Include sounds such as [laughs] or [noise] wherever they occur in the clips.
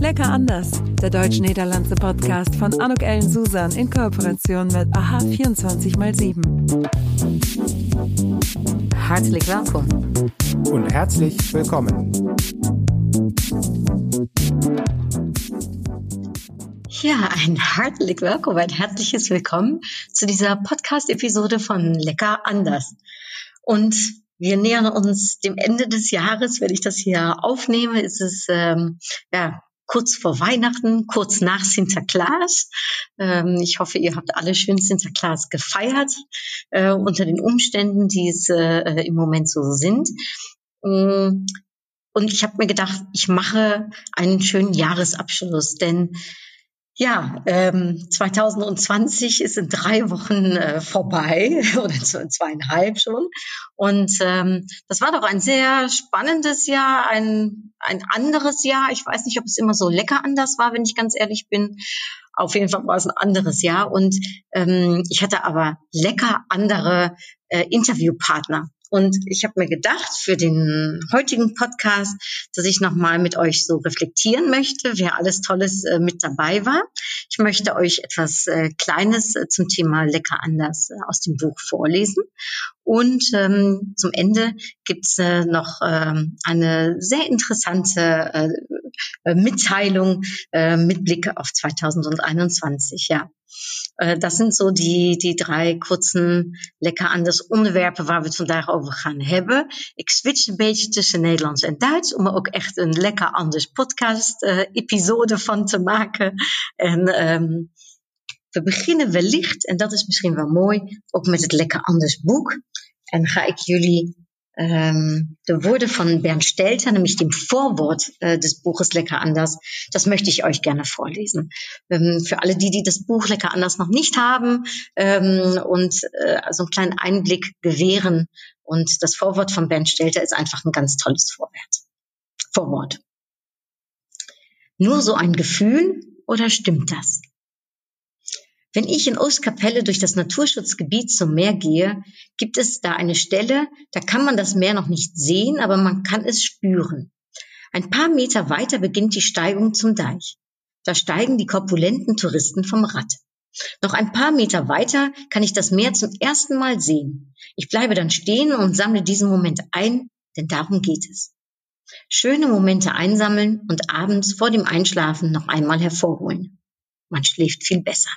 Lecker anders, der deutsch-niederlandse Podcast von Anuk Ellen Susan in Kooperation mit AHA 24x7. Herzlich willkommen. Und herzlich willkommen. Ja, ein herzlich willkommen, ein herzliches Willkommen zu dieser Podcast-Episode von Lecker anders. Und wir nähern uns dem Ende des Jahres. Wenn ich das hier aufnehme, ist es ähm, ja kurz vor Weihnachten, kurz nach Sinterklaas. Ähm, ich hoffe, ihr habt alle schön Sinterklaas gefeiert äh, unter den Umständen, die es äh, im Moment so sind. Mm, und ich habe mir gedacht, ich mache einen schönen Jahresabschluss, denn ja, ähm, 2020 ist in drei Wochen äh, vorbei [laughs] oder zweieinhalb schon. Und ähm, das war doch ein sehr spannendes Jahr, ein, ein anderes Jahr. Ich weiß nicht, ob es immer so lecker anders war, wenn ich ganz ehrlich bin. Auf jeden Fall war es ein anderes Jahr. Und ähm, ich hatte aber lecker andere äh, Interviewpartner. Und ich habe mir gedacht, für den heutigen Podcast, dass ich nochmal mit euch so reflektieren möchte, wer alles Tolles äh, mit dabei war. Ich möchte euch etwas äh, Kleines äh, zum Thema Lecker anders äh, aus dem Buch vorlesen. Und ähm, zum Ende gibt's äh, noch ähm, eine sehr interessante äh, äh Mitteilung äh, mit Blick auf 2021. Ja. Uh, dat zijn zo die, die drie kurzen, lekker anders onderwerpen waar we het vandaag over gaan hebben. Ik switch een beetje tussen Nederlands en Duits om er ook echt een lekker anders podcast-episode uh, van te maken. En um, we beginnen wellicht, en dat is misschien wel mooi, ook met het lekker anders boek. En ga ik jullie ähm, wurde von Bernd Stelter, nämlich dem Vorwort äh, des Buches Lecker anders. Das möchte ich euch gerne vorlesen. Ähm, für alle die, die das Buch Lecker anders noch nicht haben ähm, und äh, so einen kleinen Einblick gewähren. Und das Vorwort von Bernd Stelter ist einfach ein ganz tolles Vorwort. Vorwort. Nur so ein Gefühl oder stimmt das? Wenn ich in Ostkapelle durch das Naturschutzgebiet zum Meer gehe, gibt es da eine Stelle, da kann man das Meer noch nicht sehen, aber man kann es spüren. Ein paar Meter weiter beginnt die Steigung zum Deich. Da steigen die korpulenten Touristen vom Rad. Noch ein paar Meter weiter kann ich das Meer zum ersten Mal sehen. Ich bleibe dann stehen und sammle diesen Moment ein, denn darum geht es. Schöne Momente einsammeln und abends vor dem Einschlafen noch einmal hervorholen. Man schläft viel besser.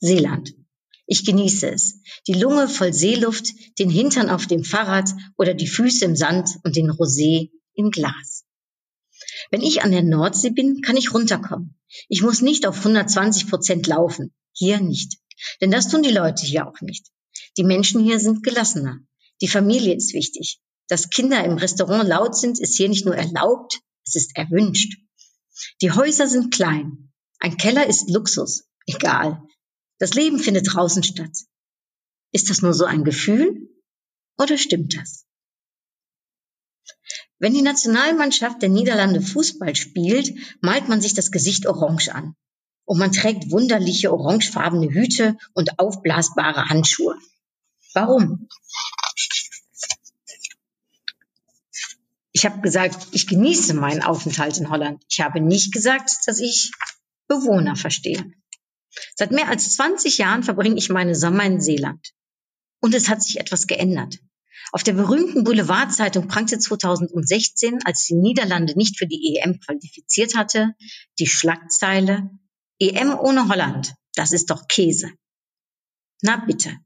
Seeland. Ich genieße es. Die Lunge voll Seeluft, den Hintern auf dem Fahrrad oder die Füße im Sand und den Rosé im Glas. Wenn ich an der Nordsee bin, kann ich runterkommen. Ich muss nicht auf 120 Prozent laufen. Hier nicht. Denn das tun die Leute hier auch nicht. Die Menschen hier sind gelassener. Die Familie ist wichtig. Dass Kinder im Restaurant laut sind, ist hier nicht nur erlaubt, es ist erwünscht. Die Häuser sind klein. Ein Keller ist Luxus. Egal. Das Leben findet draußen statt. Ist das nur so ein Gefühl oder stimmt das? Wenn die Nationalmannschaft der Niederlande Fußball spielt, malt man sich das Gesicht orange an. Und man trägt wunderliche orangefarbene Hüte und aufblasbare Handschuhe. Warum? Ich habe gesagt, ich genieße meinen Aufenthalt in Holland. Ich habe nicht gesagt, dass ich Bewohner verstehe. Seit mehr als 20 Jahren verbringe ich meine Sommer in Seeland. Und es hat sich etwas geändert. Auf der berühmten Boulevardzeitung prangte 2016, als die Niederlande nicht für die EM qualifiziert hatte, die Schlagzeile EM ohne Holland, das ist doch Käse. Na bitte.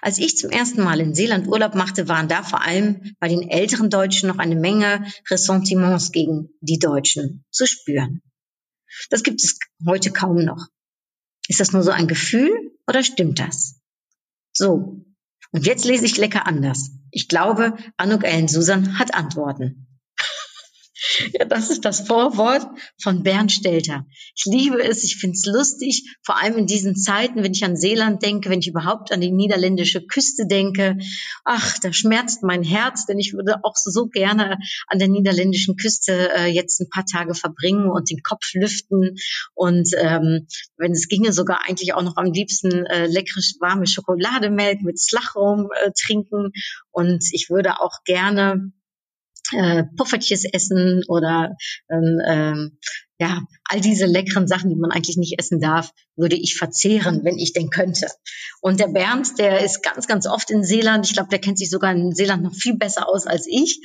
Als ich zum ersten Mal in Seeland Urlaub machte, waren da vor allem bei den älteren Deutschen noch eine Menge Ressentiments gegen die Deutschen zu spüren. Das gibt es heute kaum noch. Ist das nur so ein Gefühl oder stimmt das? So, und jetzt lese ich lecker anders. Ich glaube, Anuk Ellen Susan hat Antworten. Ja, das ist das Vorwort von Bernd Stelter. Ich liebe es, ich finde es lustig, vor allem in diesen Zeiten, wenn ich an Seeland denke, wenn ich überhaupt an die niederländische Küste denke. Ach, da schmerzt mein Herz, denn ich würde auch so gerne an der niederländischen Küste äh, jetzt ein paar Tage verbringen und den Kopf lüften und ähm, wenn es ginge, sogar eigentlich auch noch am liebsten äh, leckere warme Schokolademelk mit Slachrum äh, trinken und ich würde auch gerne äh, Puffertjes essen oder ähm, ähm, ja, all diese leckeren Sachen, die man eigentlich nicht essen darf, würde ich verzehren, wenn ich denn könnte. Und der Bernd, der ist ganz, ganz oft in Seeland. Ich glaube, der kennt sich sogar in Seeland noch viel besser aus als ich.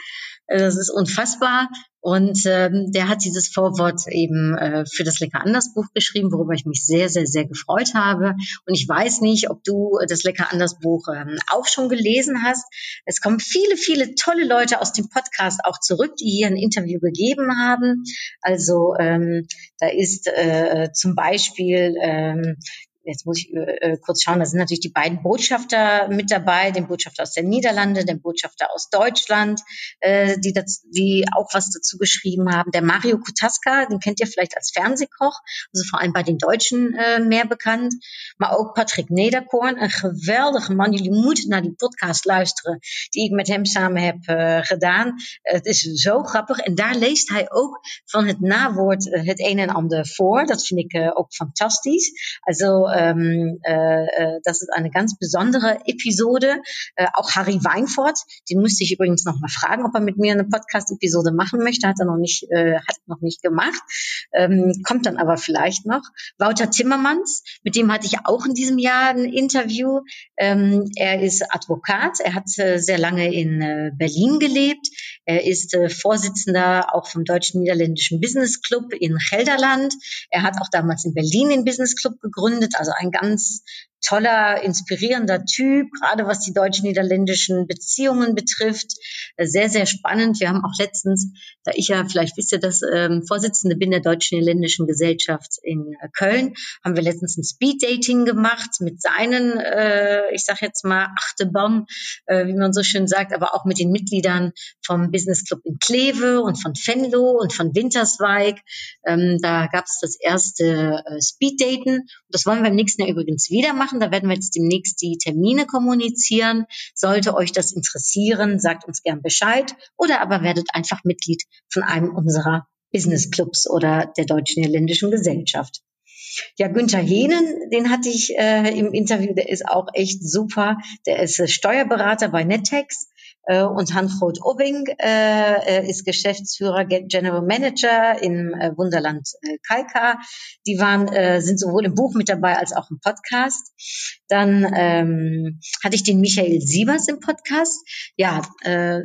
Äh, das ist unfassbar. Und ähm, der hat dieses Vorwort eben äh, für das Lecker anders Buch geschrieben, worüber ich mich sehr, sehr, sehr gefreut habe. Und ich weiß nicht, ob du das Lecker anders Buch ähm, auch schon gelesen hast. Es kommen viele, viele tolle Leute aus dem Podcast auch zurück, die hier ein Interview gegeben haben. Also ähm, da ist äh, zum Beispiel ähm, jetzt muss ich äh, kurz schauen, da sind natürlich die beiden Botschafter mit dabei, den Botschafter aus der Niederlande, den Botschafter aus Deutschland, äh, die, das, die auch was dazu geschrieben haben. Der Mario Kutaska, den kennt ihr vielleicht als Fernsehkoch, also vor allem bei den Deutschen äh, mehr bekannt. Maar ook Patrick Nederkorn, een geweldige man. Jullie moeten naar die podcast luisteren die ik met hem samen heb uh, gedaan. Het is zo grappig. En daar leest hij ook van het nawoord uh, het een en ander voor. Dat vind ik uh, ook fantastisch. Also ähm, äh, äh, das ist eine ganz besondere Episode. Äh, auch Harry Weinfurt, den musste ich übrigens noch mal fragen, ob er mit mir eine Podcast-Episode machen möchte. Hat er noch nicht, äh, hat noch nicht gemacht. Ähm, kommt dann aber vielleicht noch. Wouter Timmermans, mit dem hatte ich auch in diesem Jahr ein Interview. Ähm, er ist Advokat. Er hat äh, sehr lange in äh, Berlin gelebt. Er ist äh, Vorsitzender auch vom Deutschen-Niederländischen Business Club in Gelderland. Er hat auch damals in Berlin den Business Club gegründet, also ein ganz toller, inspirierender Typ, gerade was die deutsch-niederländischen Beziehungen betrifft. Äh, sehr, sehr spannend. Wir haben auch letztens, da ich ja, vielleicht wisst ihr das, ähm, Vorsitzende bin der deutsch-niederländischen Gesellschaft in äh, Köln, haben wir letztens ein Speed-Dating gemacht mit seinen, äh, ich sag jetzt mal, Achterbahn, äh, wie man so schön sagt, aber auch mit den Mitgliedern vom Business Club in Kleve und von Venlo und von Winterswijk. Ähm, da gab es das erste äh, Speed-Daten. Das wollen wir im nächsten Jahr übrigens wieder machen machen. Da werden wir jetzt demnächst die Termine kommunizieren. Sollte euch das interessieren, sagt uns gern Bescheid oder aber werdet einfach Mitglied von einem unserer Business Clubs oder der Deutschen Niederländischen Gesellschaft. Ja, Günther Hehnen, den hatte ich äh, im Interview, der ist auch echt super. Der ist äh, Steuerberater bei Nettex äh, und Hanfrot Obbing äh, ist Geschäftsführer, General Manager im äh, Wunderland äh, Kalka. Die waren, äh, sind sowohl im Buch mit dabei als auch im Podcast. Dann ähm, hatte ich den Michael Siebers im Podcast. Ja, äh,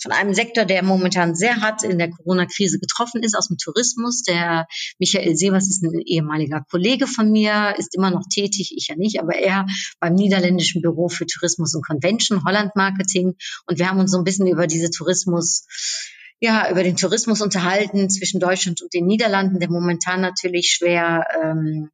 von einem Sektor, der momentan sehr hart in der Corona-Krise getroffen ist, aus dem Tourismus. Der Michael Siebers ist ein ehemaliger Kollege von mir, ist immer noch tätig, ich ja nicht, aber er beim niederländischen Büro für Tourismus und Convention, Holland Marketing. Und wir haben uns so ein bisschen über diese Tourismus ja, über den Tourismus unterhalten zwischen Deutschland und den Niederlanden, der momentan natürlich schwer ähm,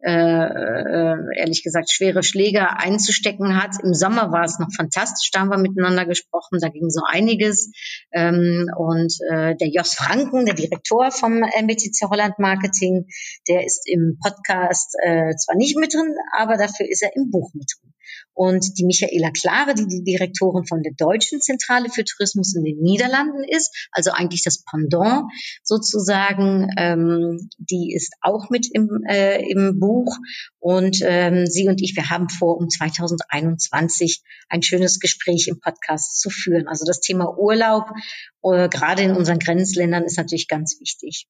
äh, äh, ehrlich gesagt schwere Schläge einzustecken hat. Im Sommer war es noch fantastisch, da haben wir miteinander gesprochen, da ging so einiges. Ähm, und äh, der Jos Franken, der Direktor vom MBTC Holland Marketing, der ist im Podcast äh, zwar nicht mit drin, aber dafür ist er im Buch mit drin. Und die Michaela Klare, die die Direktorin von der Deutschen Zentrale für Tourismus in den Niederlanden ist, also eigentlich das Pendant sozusagen, ähm, die ist auch mit im, äh, im Buch. Und ähm, sie und ich, wir haben vor, um 2021 ein schönes Gespräch im Podcast zu führen. Also das Thema Urlaub, äh, gerade in unseren Grenzländern, ist natürlich ganz wichtig.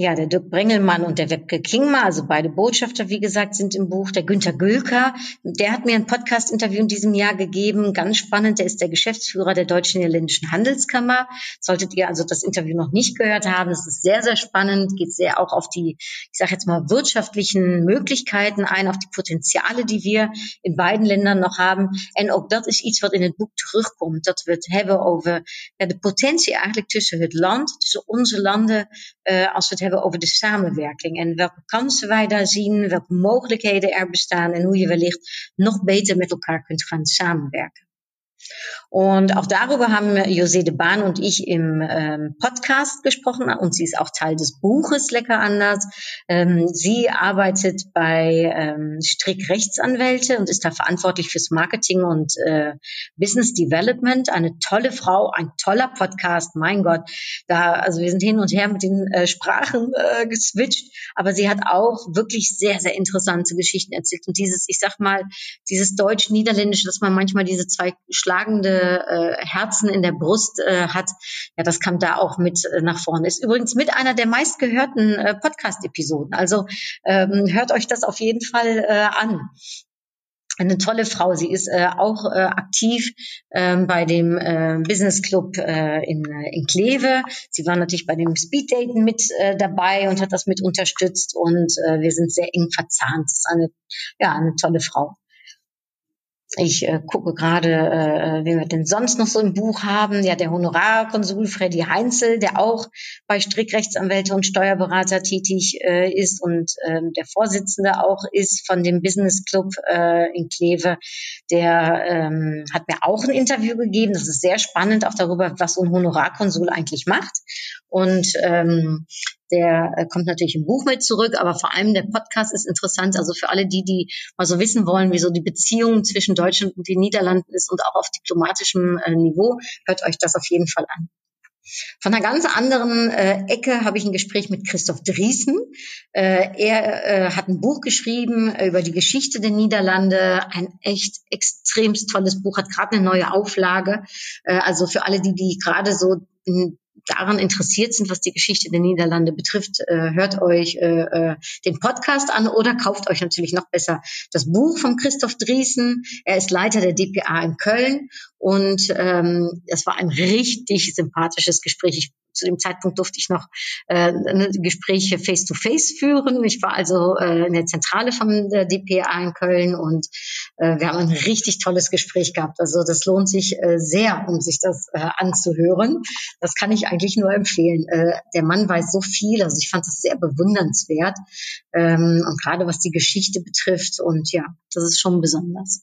Ja, der Dirk Brengelmann und der Webke Klingma, also beide Botschafter, wie gesagt, sind im Buch. Der Günther Gülker, der hat mir ein Podcast-Interview in diesem Jahr gegeben. Ganz spannend. Der ist der Geschäftsführer der Deutschen Niederländischen Handelskammer. Solltet ihr also das Interview noch nicht gehört haben, das ist sehr, sehr spannend. Geht sehr auch auf die, ich sage jetzt mal, wirtschaftlichen Möglichkeiten ein, auf die Potenziale, die wir in beiden Ländern nog haben. En ook dat is iets wat in het boek terugkomt. Dat we het over ja, de potentie eigenlijk tussen het land, tussen onze landen, uh, als we over de samenwerking en welke kansen wij daar zien, welke mogelijkheden er bestaan en hoe je wellicht nog beter met elkaar kunt gaan samenwerken. Und auch darüber haben José de Bahn und ich im ähm, Podcast gesprochen und sie ist auch Teil des Buches Lecker anders. Ähm, sie arbeitet bei ähm, Strick Rechtsanwälte und ist da verantwortlich fürs Marketing und äh, Business Development. Eine tolle Frau, ein toller Podcast, mein Gott. Da, also wir sind hin und her mit den äh, Sprachen äh, geswitcht, aber sie hat auch wirklich sehr, sehr interessante Geschichten erzählt. Und dieses, ich sag mal, dieses Deutsch-Niederländische, dass man manchmal diese zwei schlagende äh, Herzen in der Brust äh, hat, ja, das kam da auch mit äh, nach vorne. Ist übrigens mit einer der meistgehörten äh, Podcast-Episoden. Also ähm, hört euch das auf jeden Fall äh, an eine tolle Frau. Sie ist äh, auch äh, aktiv ähm, bei dem äh, Business Club äh, in, äh, in Kleve. Sie war natürlich bei dem Speed Daten mit äh, dabei und hat das mit unterstützt und äh, wir sind sehr eng verzahnt. Das ist eine, ja, eine tolle Frau. Ich äh, gucke gerade, äh, wen wir denn sonst noch so im Buch haben. Ja, der Honorarkonsul Freddy Heinzel, der auch bei Strickrechtsanwälte und Steuerberater tätig äh, ist und äh, der Vorsitzende auch ist von dem Business Club äh, in Kleve. Der ähm, hat mir auch ein Interview gegeben. Das ist sehr spannend, auch darüber, was so ein Honorarkonsul eigentlich macht. Und ähm, der äh, kommt natürlich im Buch mit zurück, aber vor allem der Podcast ist interessant. Also für alle die, die mal so wissen wollen, wie so die Beziehung zwischen Deutschland und den Niederlanden ist und auch auf diplomatischem äh, Niveau, hört euch das auf jeden Fall an. Von einer ganz anderen äh, Ecke habe ich ein Gespräch mit Christoph Driesen. Äh, er äh, hat ein Buch geschrieben über die Geschichte der Niederlande. Ein echt extremst tolles Buch, hat gerade eine neue Auflage. Äh, also für alle, die, die gerade so in daran interessiert sind, was die Geschichte der Niederlande betrifft, äh, hört euch äh, äh, den Podcast an oder kauft euch natürlich noch besser das Buch von Christoph Driesen. Er ist Leiter der DPA in Köln und ähm, es war ein richtig sympathisches Gespräch. Ich zu dem Zeitpunkt durfte ich noch äh, Gespräche face-to-face -face führen. Ich war also äh, in der Zentrale von der DPA in Köln und äh, wir haben ein richtig tolles Gespräch gehabt. Also das lohnt sich äh, sehr, um sich das äh, anzuhören. Das kann ich eigentlich nur empfehlen. Äh, der Mann weiß so viel, also ich fand das sehr bewundernswert ähm, und gerade was die Geschichte betrifft und ja, das ist schon besonders.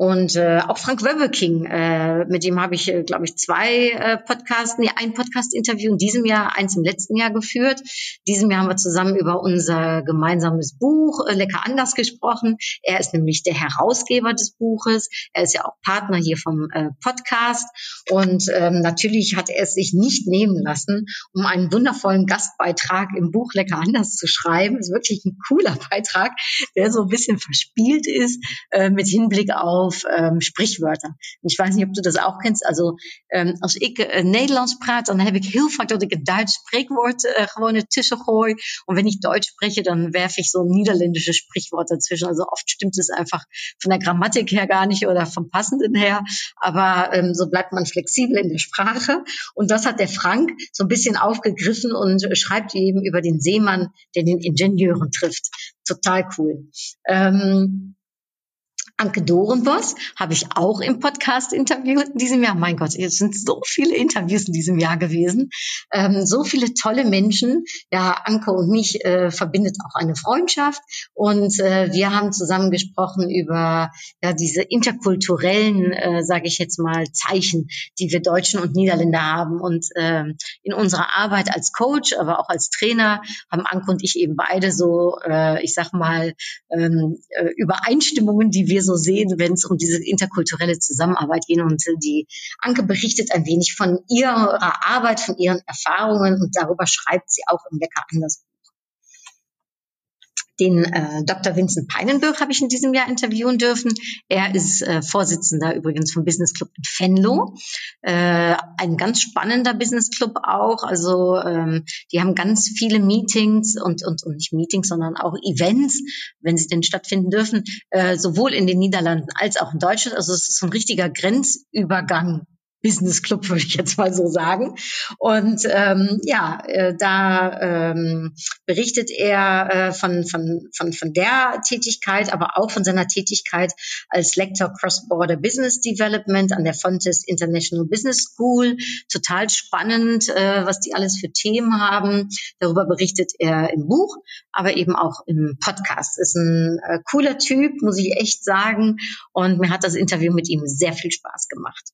Und äh, auch Frank Wöbeking, äh, mit dem habe ich, äh, glaube ich, zwei äh, Podcasts, nee, ein Podcast-Interview in diesem Jahr, eins im letzten Jahr geführt. Diesem Jahr haben wir zusammen über unser gemeinsames Buch äh, Lecker anders gesprochen. Er ist nämlich der Herausgeber des Buches. Er ist ja auch Partner hier vom äh, Podcast. Und ähm, natürlich hat er es sich nicht nehmen lassen, um einen wundervollen Gastbeitrag im Buch Lecker anders zu schreiben. Ist wirklich ein cooler Beitrag, der so ein bisschen verspielt ist äh, mit Hinblick auf auf ähm, Sprichwörter. Ich weiß niet of du das auch kennst. Also ähm, als ik uh, Nederlands praat, dan heb ik heel vaak dat ik een Duits Sprichwort uh, gewoon ertussen gooi. Und wenn ich Deutsch spreche, dann werfe ich so niederländische Sprichworte dazwischen. Also oft stimmt es einfach von der Grammatik her gar nicht oder vom Passenden her. Aber ähm, so bleibt man flexibel in der Sprache. Und das hat der Frank so ein bisschen aufgegriffen und schreibt eben über den Seemann, der den Ingenieuren trifft. Total cool. Ähm, Anke Dorenbos habe ich auch im Podcast interviewt in diesem Jahr. Mein Gott, es sind so viele Interviews in diesem Jahr gewesen. Ähm, so viele tolle Menschen. Ja, Anke und mich äh, verbindet auch eine Freundschaft. Und äh, wir haben zusammen gesprochen über ja, diese interkulturellen, äh, sage ich jetzt mal, Zeichen, die wir Deutschen und Niederländer haben. Und äh, in unserer Arbeit als Coach, aber auch als Trainer haben Anke und ich eben beide so, äh, ich sag mal, ähm, äh, Übereinstimmungen, die wir so so sehen, wenn es um diese interkulturelle Zusammenarbeit geht. Und die Anke berichtet ein wenig von ihrer Arbeit, von ihren Erfahrungen und darüber schreibt sie auch im Lecker anders den äh, Dr. Vincent Peinenböck habe ich in diesem Jahr interviewen dürfen. Er ist äh, Vorsitzender übrigens vom Business Club in Venlo. Äh, ein ganz spannender Business Club auch. Also ähm, die haben ganz viele Meetings und, und, und nicht Meetings, sondern auch Events, wenn sie denn stattfinden dürfen, äh, sowohl in den Niederlanden als auch in Deutschland. Also es ist so ein richtiger Grenzübergang Business Club, [laughs] würde ich jetzt mal so sagen. Und ähm, ja, äh, da ähm, berichtet er äh, von, von, von, von der Tätigkeit, aber auch von seiner Tätigkeit als Lector Cross-Border Business Development an der Fontes International Business School. Total spannend, äh, was die alles für Themen haben. Darüber berichtet er im Buch, aber eben auch im Podcast. Ist ein äh, cooler Typ, muss ich echt sagen. Und mir hat das Interview mit ihm sehr viel Spaß gemacht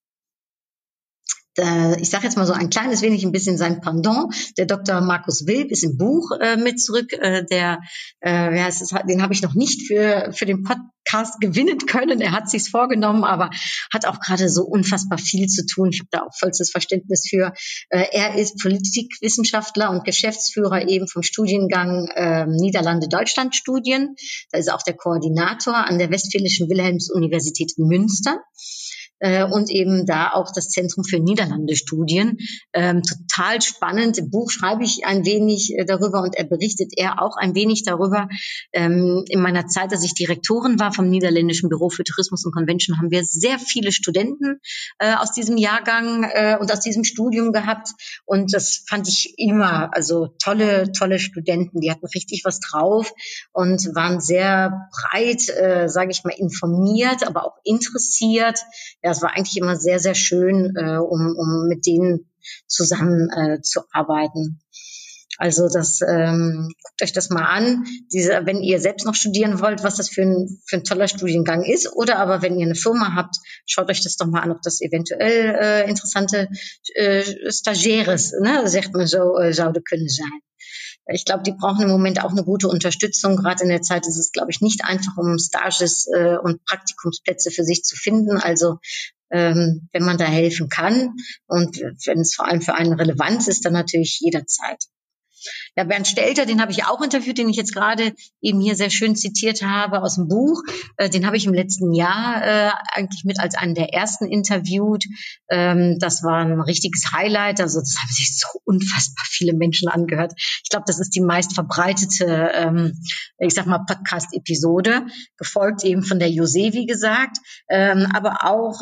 ich sage jetzt mal so ein kleines wenig ein bisschen sein Pendant. Der Dr. Markus Wilb ist im Buch äh, mit zurück. Äh, der, äh, heißt es, den habe ich noch nicht für, für den Podcast gewinnen können. Er hat sich's vorgenommen, aber hat auch gerade so unfassbar viel zu tun. Ich habe da auch vollstes Verständnis für. Äh, er ist Politikwissenschaftler und Geschäftsführer eben vom Studiengang äh, Niederlande-Deutschland-Studien. Da ist er auch der Koordinator an der Westfälischen Wilhelms-Universität Münster. Äh, und eben da auch das Zentrum für Niederlande-Studien. Ähm, total spannend. Im Buch schreibe ich ein wenig äh, darüber und er berichtet er auch ein wenig darüber. Ähm, in meiner Zeit, dass ich Direktorin war vom Niederländischen Büro für Tourismus und Convention, haben wir sehr viele Studenten äh, aus diesem Jahrgang äh, und aus diesem Studium gehabt. Und das fand ich immer, also tolle, tolle Studenten. Die hatten richtig was drauf und waren sehr breit, äh, sage ich mal, informiert, aber auch interessiert. Ja, es war eigentlich immer sehr, sehr schön, äh, um, um mit denen zusammen äh, zu arbeiten. Also das ähm, guckt euch das mal an, diese, wenn ihr selbst noch studieren wollt, was das für ein, für ein toller Studiengang ist, oder aber wenn ihr eine Firma habt, schaut euch das doch mal an, ob das eventuell äh, interessante äh, Stagiaires, ne, sagt man so, äh, zouden können sein. Ich glaube, die brauchen im Moment auch eine gute Unterstützung. Gerade in der Zeit ist es, glaube ich, nicht einfach, um Stages äh, und Praktikumsplätze für sich zu finden. Also ähm, wenn man da helfen kann und wenn es vor allem für einen relevant ist, dann natürlich jederzeit. Ja, Bernd Stelter, den habe ich auch interviewt, den ich jetzt gerade eben hier sehr schön zitiert habe aus dem Buch. Äh, den habe ich im letzten Jahr äh, eigentlich mit als einen der ersten interviewt. Ähm, das war ein richtiges Highlight. Also das haben sich so unfassbar viele Menschen angehört. Ich glaube, das ist die meist verbreitete, ähm, ich sag mal, Podcast-Episode, gefolgt eben von der Jose, wie gesagt, ähm, aber auch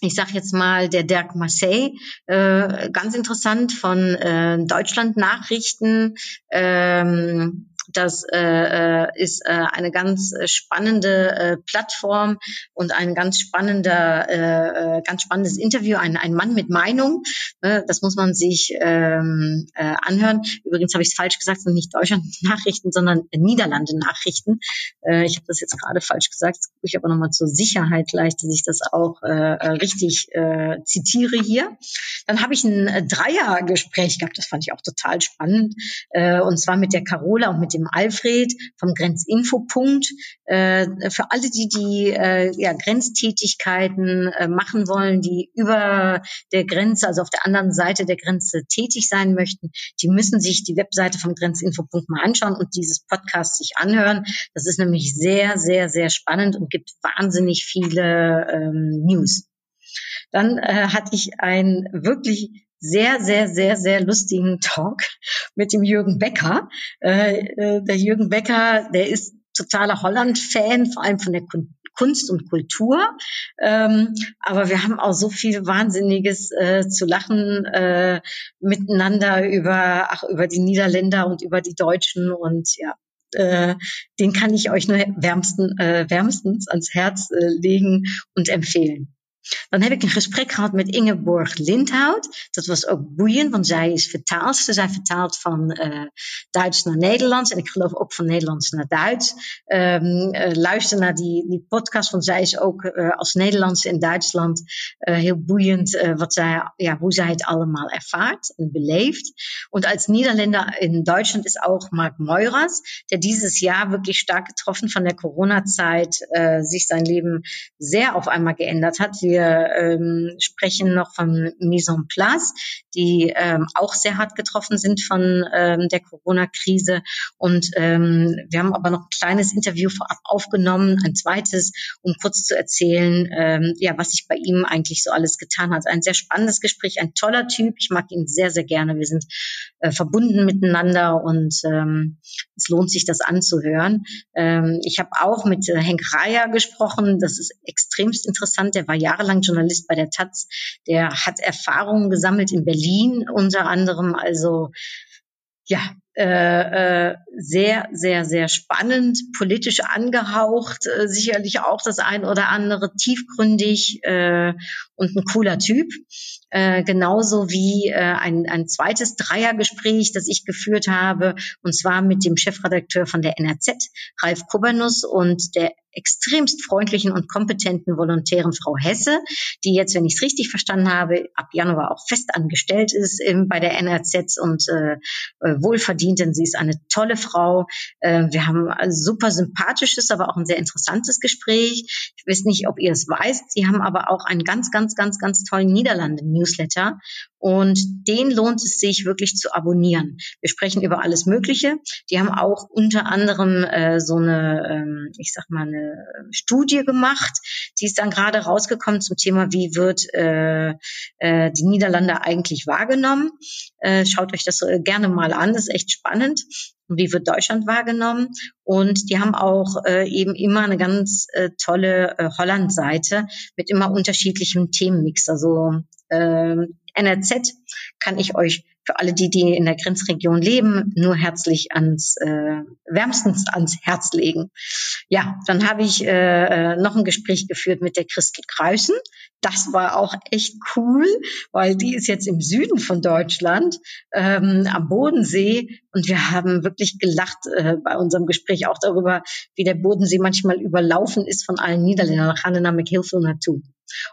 ich sage jetzt mal der Dirk Marseille, äh, ganz interessant von äh, Deutschland Nachrichten. Ähm, das äh, äh, ist äh, eine ganz spannende äh, Plattform und ein ganz spannender, äh, äh, ganz spannendes Interview. Ein, ein Mann mit Meinung. Äh, das muss man sich ähm, äh, anhören. Übrigens habe ich es falsch gesagt, sind nicht Deutschland-Nachrichten, [laughs] sondern Niederlande-Nachrichten. Äh, ich habe das jetzt gerade falsch gesagt. Jetzt gucke ich aber nochmal zur Sicherheit gleich, dass ich das auch äh, äh richtig äh, zitiere hier. Dann habe ich ein Dreiergespräch gehabt. Das fand ich auch total spannend. Äh, und zwar mit der Carola und mit dem Alfred vom Grenzinfopunkt. Äh, für alle, die die äh, ja, Grenztätigkeiten äh, machen wollen, die über der Grenze, also auf der anderen Seite der Grenze tätig sein möchten, die müssen sich die Webseite vom Grenzinfopunkt mal anschauen und dieses Podcast sich anhören. Das ist nämlich sehr, sehr, sehr spannend und gibt wahnsinnig viele ähm, News. Dann äh, hatte ich ein wirklich sehr, sehr, sehr, sehr lustigen Talk mit dem Jürgen Becker. Äh, äh, der Jürgen Becker, der ist totaler Holland-Fan, vor allem von der Kunst und Kultur. Ähm, aber wir haben auch so viel Wahnsinniges äh, zu lachen miteinander über, ach, über die Niederländer und über die Deutschen und ja. Den kann ich euch nur wärmsten, wärmstens ans Herz legen und empfehlen. Dan heb ik een gesprek gehad met Ingeborg Lindhout. Dat was ook boeiend, want zij is vertaalster. Zij vertaalt van uh, Duits naar Nederlands. En ik geloof ook van Nederlands naar Duits. Um, uh, luister naar die, die podcast, want zij is ook uh, als Nederlandse in Duitsland heel boeiend wat zij, ja, hoe zij het allemaal ervaart en beleeft. Und als Niederländer in Deutschland ist auch Mark Meuras, der dieses Jahr wirklich stark getroffen von der Corona-Zeit sich sein Leben sehr auf einmal geändert. Wir wir ähm, sprechen noch von Mise en Place, die ähm, auch sehr hart getroffen sind von ähm, der Corona-Krise. Und ähm, wir haben aber noch ein kleines Interview vorab aufgenommen, ein zweites, um kurz zu erzählen, ähm, ja, was sich bei ihm eigentlich so alles getan hat. Ein sehr spannendes Gespräch, ein toller Typ. Ich mag ihn sehr, sehr gerne. Wir sind äh, verbunden miteinander und ähm, es lohnt sich, das anzuhören. Ähm, ich habe auch mit äh, Henk Reier gesprochen. Das ist extremst interessant. Der war jahrelang jahrelang Journalist bei der Taz. Der hat Erfahrungen gesammelt in Berlin unter anderem. Also ja, äh, äh, sehr, sehr, sehr spannend, politisch angehaucht, äh, sicherlich auch das ein oder andere tiefgründig äh, und ein cooler Typ. Äh, genauso wie äh, ein, ein zweites Dreiergespräch, das ich geführt habe, und zwar mit dem Chefredakteur von der NRZ, Ralf Kubernus, und der extremst freundlichen und kompetenten Volontärin Frau Hesse, die jetzt, wenn ich es richtig verstanden habe, ab Januar auch fest angestellt ist ähm, bei der NRZ und äh, äh, wohlverdient, denn sie ist eine tolle Frau. Äh, wir haben ein super sympathisches, aber auch ein sehr interessantes Gespräch. Ich weiß nicht, ob ihr es weißt. Sie haben aber auch einen ganz, ganz, ganz, ganz tollen Niederlande-Newsletter und den lohnt es sich wirklich zu abonnieren. Wir sprechen über alles Mögliche. Die haben auch unter anderem äh, so eine, ähm, ich sag mal, eine Studie gemacht. Die ist dann gerade rausgekommen zum Thema, wie wird äh, äh, die Niederlande eigentlich wahrgenommen. Äh, schaut euch das äh, gerne mal an, das ist echt spannend und wie wird Deutschland wahrgenommen. Und die haben auch äh, eben immer eine ganz äh, tolle äh, Holland-Seite mit immer unterschiedlichem Themenmix. Also äh, NRZ kann ich euch für alle die, die in der Grenzregion leben, nur herzlich ans äh, wärmstens ans Herz legen. Ja, dann habe ich äh, äh, noch ein Gespräch geführt mit der Christel Kreußen. Das war auch echt cool, weil die ist jetzt im Süden von Deutschland, ähm, am Bodensee. Und wir haben wirklich gelacht äh, bei unserem Gespräch auch darüber, wie der Bodensee manchmal überlaufen ist von allen Niederländern. Er heel veel naartoe.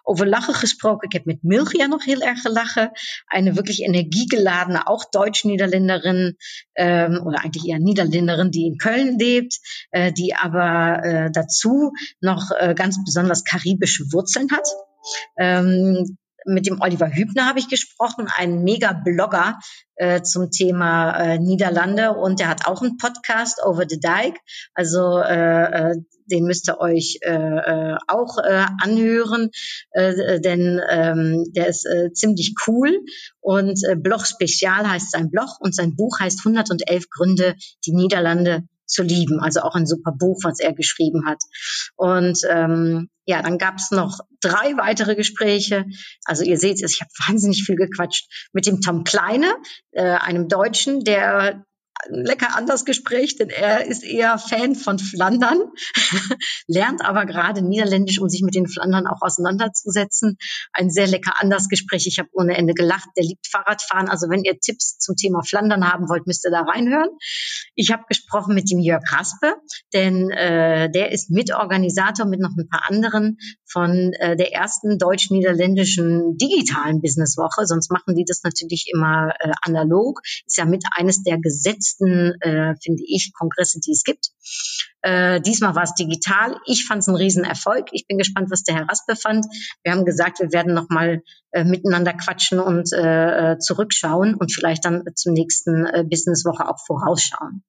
Over lachen gesproken, ik heb met Milgia nog heel erg gelachen. Eine wirklich energiegeladene, auch Deutsch-Niederländerin ähm, oder eigentlich eher Niederländerin, die in Köln lebt, äh, die aber äh, dazu noch äh, ganz besonders karibische Wurzeln hat. Ähm, mit dem Oliver Hübner habe ich gesprochen, ein Mega-Blogger äh, zum Thema äh, Niederlande und der hat auch einen Podcast Over the Dike. Also äh, äh, den müsst ihr euch äh, äh, auch äh, anhören, äh, denn ähm, der ist äh, ziemlich cool und äh, Bloch Spezial heißt sein Blog und sein Buch heißt 111 Gründe, die Niederlande zu lieben. Also auch ein super Buch, was er geschrieben hat. Und ähm, ja, dann gab es noch drei weitere Gespräche. Also ihr seht es, ich habe [laughs] wahnsinnig viel gequatscht mit dem Tom Kleine, äh, einem Deutschen, der lecker anders Gespräch, denn er ist eher Fan von Flandern, [laughs] lernt aber gerade Niederländisch, um sich mit den Flandern auch auseinanderzusetzen. Ein sehr lecker anders Gespräch. Ich habe ohne Ende gelacht. Der liebt Fahrradfahren. Also wenn ihr Tipps zum Thema Flandern haben wollt, müsst ihr da reinhören. Ich habe gesprochen mit dem Jörg Raspe, denn äh, der ist Mitorganisator mit noch ein paar anderen von äh, der ersten deutsch-niederländischen digitalen Businesswoche. Sonst machen die das natürlich immer äh, analog. Ist ja mit eines der Gesetze wichtigsten, äh, finde ich, Kongresse, die es gibt. Äh, diesmal war es digital. Ich fand es ein Riesenerfolg. Ich bin gespannt, was der Herr Raspe fand. Wir haben gesagt, wir werden nochmal äh, miteinander quatschen und äh, äh, zurückschauen und vielleicht dann zum nächsten äh, Businesswoche auch vorausschauen.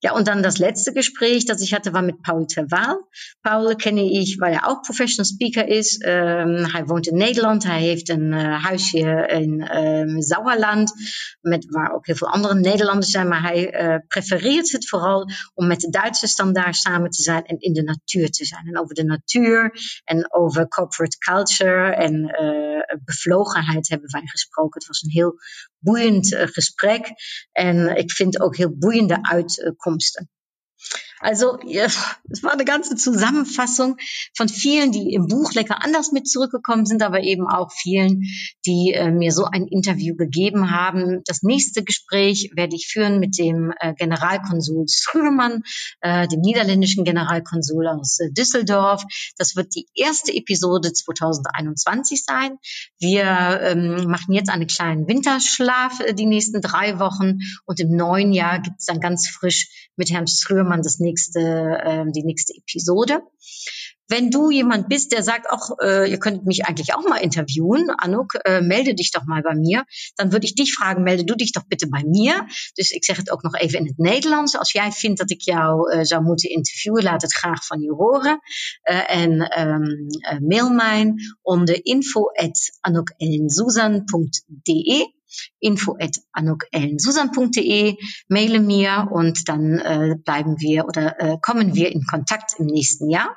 Ja, und dann das letzte Gespräch, das ich hatte, war mit Paul Terwaal. Paul kenne ich, weil er auch Professional Speaker ist. Ähm, hij woont in Nederland. Hij heeft een uh, huis hier in um, Sauerland, met, waar ook heel veel andere Nederlanders zijn. Maar hij uh, prefereert het vooral om met de Duitsers dan daar samen te zijn en in de natuur te zijn. En over de natuur en over corporate culture en uh, bevlogenheid hebben wij gesproken. Het was een heel boeiend uh, gesprek. En ik vind ook heel boeiende uitkomsten. Also es war eine ganze Zusammenfassung von vielen, die im Buch lecker anders mit zurückgekommen sind, aber eben auch vielen, die äh, mir so ein Interview gegeben haben. Das nächste Gespräch werde ich führen mit dem äh, Generalkonsul Schrömann, äh, dem niederländischen Generalkonsul aus äh, Düsseldorf. Das wird die erste Episode 2021 sein. Wir ähm, machen jetzt einen kleinen Winterschlaf äh, die nächsten drei Wochen und im neuen Jahr gibt es dann ganz frisch mit Herrn Schrömann das nächste nächste, äh, die nächste Episode. Wenn du jemand bist, der sagt, auch äh, ihr könnt mich eigentlich auch mal interviewen, Anouk, äh, melde dich doch mal bij mir. Dan würde ich dich vragen, melde du dich doch bitte bij mir. Dus ik zeg het ook nog even in het Nederlands. Als jij vindt dat ik jou uh, zou moeten interviewen, laat het graag van je horen. Uh, en um, uh, mail mij onder info.anoukellenzuzan.de info.anokellensusan.de, maile mir und dann äh, bleiben wir oder äh, kommen wir in Kontakt im nächsten Jahr.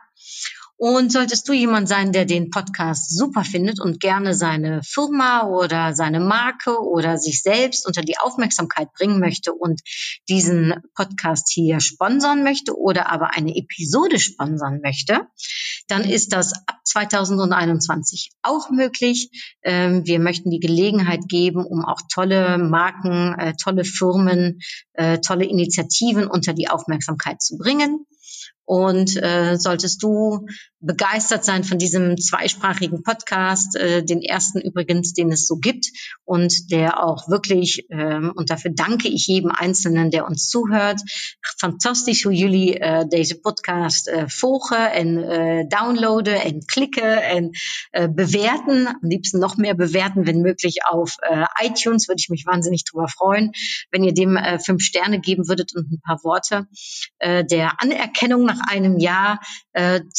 Und solltest du jemand sein, der den Podcast super findet und gerne seine Firma oder seine Marke oder sich selbst unter die Aufmerksamkeit bringen möchte und diesen Podcast hier sponsern möchte oder aber eine Episode sponsern möchte, dann ist das ab 2021 auch möglich. Ähm, wir möchten die Gelegenheit geben, um auch tolle Marken, äh, tolle Firmen, äh, tolle Initiativen unter die Aufmerksamkeit zu bringen. Und äh, solltest du begeistert sein von diesem zweisprachigen Podcast, äh, den ersten übrigens, den es so gibt und der auch wirklich, ähm, und dafür danke ich jedem Einzelnen, der uns zuhört, fantastisch hoe jullie uh, deze podcast uh, volgen en uh, downloaden en klikken en bewerten. Am liebsten noch mehr bewerten, wenn möglich auf iTunes, würde ich mich wahnsinnig drüber freuen, wenn ihr dem fünf Sterne geben würdet und ein paar Worte der Anerkennung nach einem Jahr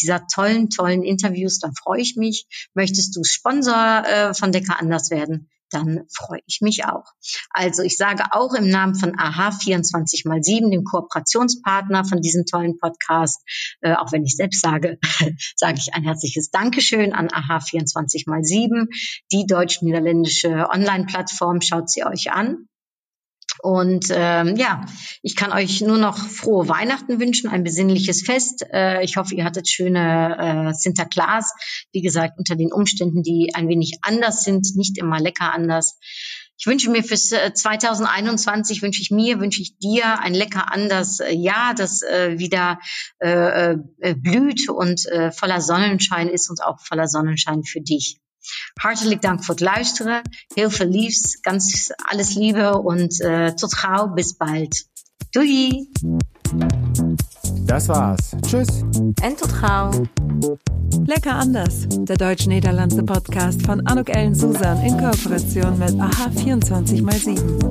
dieser tollen, tollen Interviews, dann freue ich mich. Möchtest du Sponsor von Decker anders werden? dann freue ich mich auch. Also ich sage auch im Namen von AHA 24 mal 7, dem Kooperationspartner von diesem tollen Podcast, äh, auch wenn ich selbst sage, [laughs] sage ich ein herzliches Dankeschön an AHA 24 mal 7, die deutsch-niederländische Online-Plattform, schaut sie euch an. Und ähm, ja, ich kann euch nur noch frohe Weihnachten wünschen, ein besinnliches Fest. Äh, ich hoffe, ihr hattet schöne äh, Sinterklaas. Wie gesagt, unter den Umständen, die ein wenig anders sind, nicht immer lecker anders. Ich wünsche mir fürs 2021 äh, wünsche ich mir, wünsche ich dir ein lecker anders äh, Jahr, das äh, wieder äh, äh, blüht und äh, voller Sonnenschein ist und auch voller Sonnenschein für dich. Hartelijk dank voor het luisteren. Heel veel liefs, ganz alles Liebe und äh, tot gauw, bis bald. Doei! Das war's. Tschüss. En tot gauw. Lecker anders. Der deutsch-niederlandse Podcast von Anuk Ellen Susan in Kooperation mit AHA 24x7.